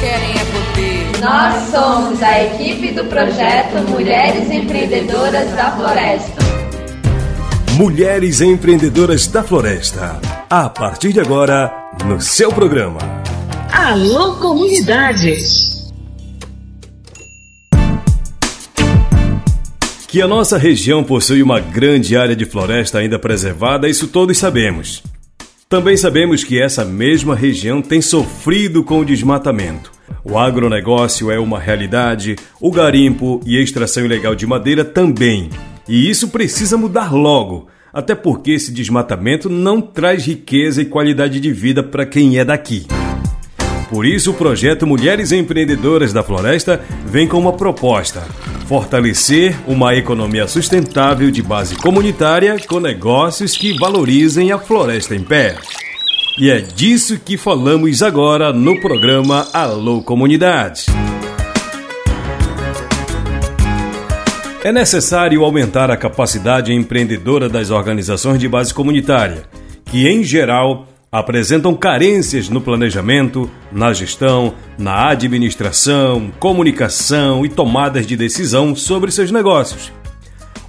querem é poder. Nós somos a equipe do projeto Mulheres Empreendedoras da Floresta. Mulheres Empreendedoras da Floresta. A partir de agora, no seu programa. Alô, comunidade! Que a nossa região possui uma grande área de floresta ainda preservada, isso todos sabemos. Também sabemos que essa mesma região tem sofrido com o desmatamento. O agronegócio é uma realidade, o garimpo e a extração ilegal de madeira também. E isso precisa mudar logo, até porque esse desmatamento não traz riqueza e qualidade de vida para quem é daqui. Por isso, o projeto Mulheres Empreendedoras da Floresta vem com uma proposta: fortalecer uma economia sustentável de base comunitária com negócios que valorizem a floresta em pé. E é disso que falamos agora no programa Alô Comunidade. É necessário aumentar a capacidade empreendedora das organizações de base comunitária, que, em geral, apresentam carências no planejamento, na gestão, na administração, comunicação e tomadas de decisão sobre seus negócios.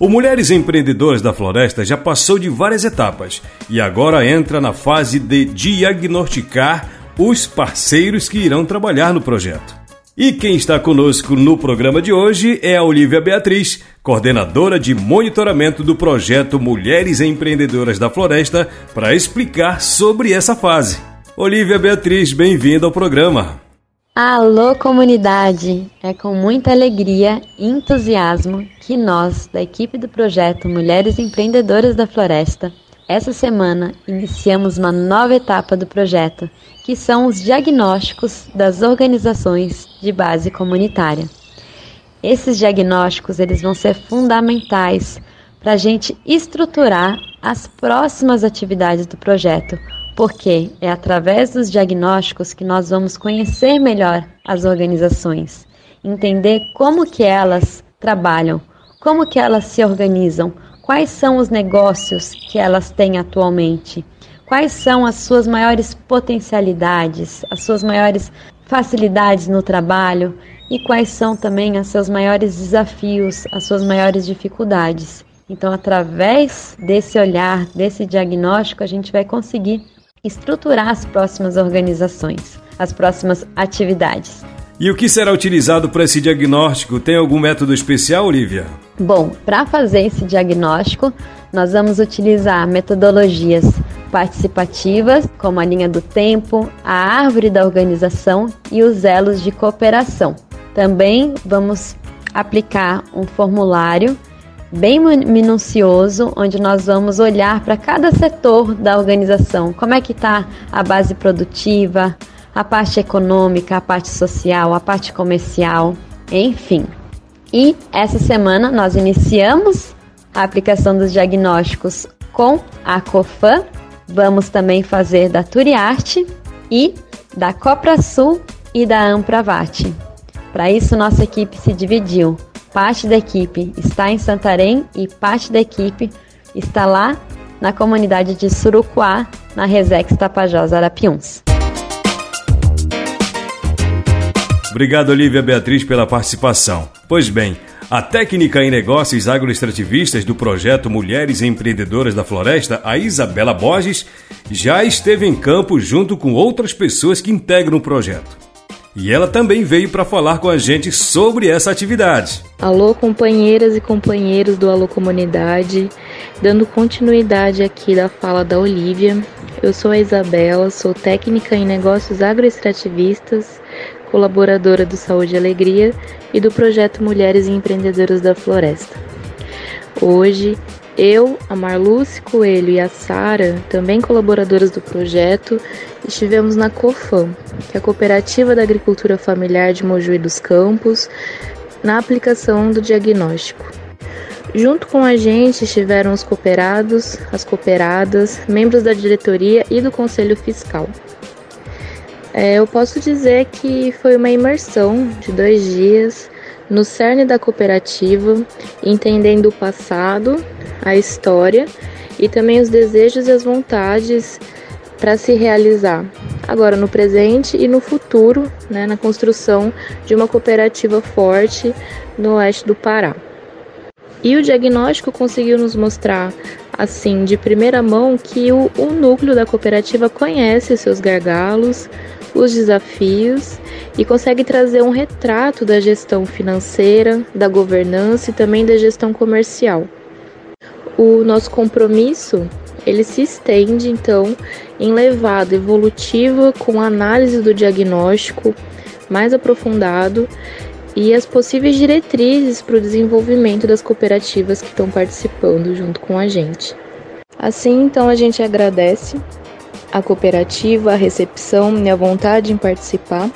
O Mulheres Empreendedoras da Floresta já passou de várias etapas e agora entra na fase de diagnosticar os parceiros que irão trabalhar no projeto. E quem está conosco no programa de hoje é a Olivia Beatriz, coordenadora de monitoramento do projeto Mulheres Empreendedoras da Floresta, para explicar sobre essa fase. Olivia Beatriz, bem-vinda ao programa. Alô, comunidade! É com muita alegria e entusiasmo que nós, da equipe do projeto Mulheres Empreendedoras da Floresta, essa semana iniciamos uma nova etapa do projeto, que são os diagnósticos das organizações de base comunitária. Esses diagnósticos eles vão ser fundamentais para a gente estruturar as próximas atividades do projeto, porque é através dos diagnósticos que nós vamos conhecer melhor as organizações, entender como que elas trabalham, como que elas se organizam, quais são os negócios que elas têm atualmente, quais são as suas maiores potencialidades, as suas maiores facilidades no trabalho e quais são também os seus maiores desafios, as suas maiores dificuldades. Então, através desse olhar, desse diagnóstico, a gente vai conseguir estruturar as próximas organizações, as próximas atividades. E o que será utilizado para esse diagnóstico? Tem algum método especial, Olivia? Bom, para fazer esse diagnóstico, nós vamos utilizar metodologias participativas, como a linha do tempo, a árvore da organização e os elos de cooperação. Também vamos aplicar um formulário bem minucioso, onde nós vamos olhar para cada setor da organização, como é que está a base produtiva, a parte econômica, a parte social, a parte comercial, enfim. E essa semana nós iniciamos a aplicação dos diagnósticos com a COFAM, vamos também fazer da Turiarte e da Coprasul e da Ampravat. Para isso nossa equipe se dividiu Parte da equipe está em Santarém e parte da equipe está lá na comunidade de Surucuá, na Resex Tapajós Arapiuns. Obrigado, Olivia Beatriz, pela participação. Pois bem, a técnica em negócios agroextrativistas do projeto Mulheres Empreendedoras da Floresta, a Isabela Borges, já esteve em campo junto com outras pessoas que integram o projeto. E ela também veio para falar com a gente sobre essa atividade. Alô, companheiras e companheiros do Alô Comunidade, dando continuidade aqui da fala da Olivia. Eu sou a Isabela, sou técnica em negócios agroextrativistas, colaboradora do Saúde e Alegria e do projeto Mulheres Empreendedoras da Floresta. Hoje eu, a Marluce Coelho e a Sara, também colaboradoras do projeto, estivemos na COFAM, que é a Cooperativa da Agricultura Familiar de Mojuí dos Campos, na aplicação do diagnóstico. Junto com a gente estiveram os cooperados, as cooperadas, membros da diretoria e do conselho fiscal. É, eu posso dizer que foi uma imersão de dois dias no cerne da cooperativa, entendendo o passado, a história e também os desejos e as vontades para se realizar, agora no presente e no futuro, né, na construção de uma cooperativa forte no oeste do Pará. E o diagnóstico conseguiu nos mostrar, assim, de primeira mão, que o, o núcleo da cooperativa conhece seus gargalos, os desafios e consegue trazer um retrato da gestão financeira, da governança e também da gestão comercial. O nosso compromisso ele se estende então em levada evolutiva com análise do diagnóstico mais aprofundado e as possíveis diretrizes para o desenvolvimento das cooperativas que estão participando junto com a gente. Assim, então, a gente agradece a cooperativa, a recepção e a vontade em participar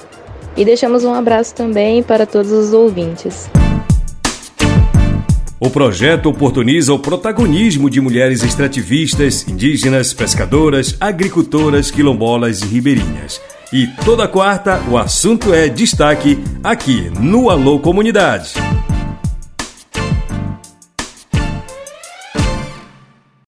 e deixamos um abraço também para todos os ouvintes. O projeto oportuniza o protagonismo de mulheres extrativistas, indígenas, pescadoras, agricultoras, quilombolas e ribeirinhas. E toda quarta o assunto é destaque aqui no Alô Comunidade.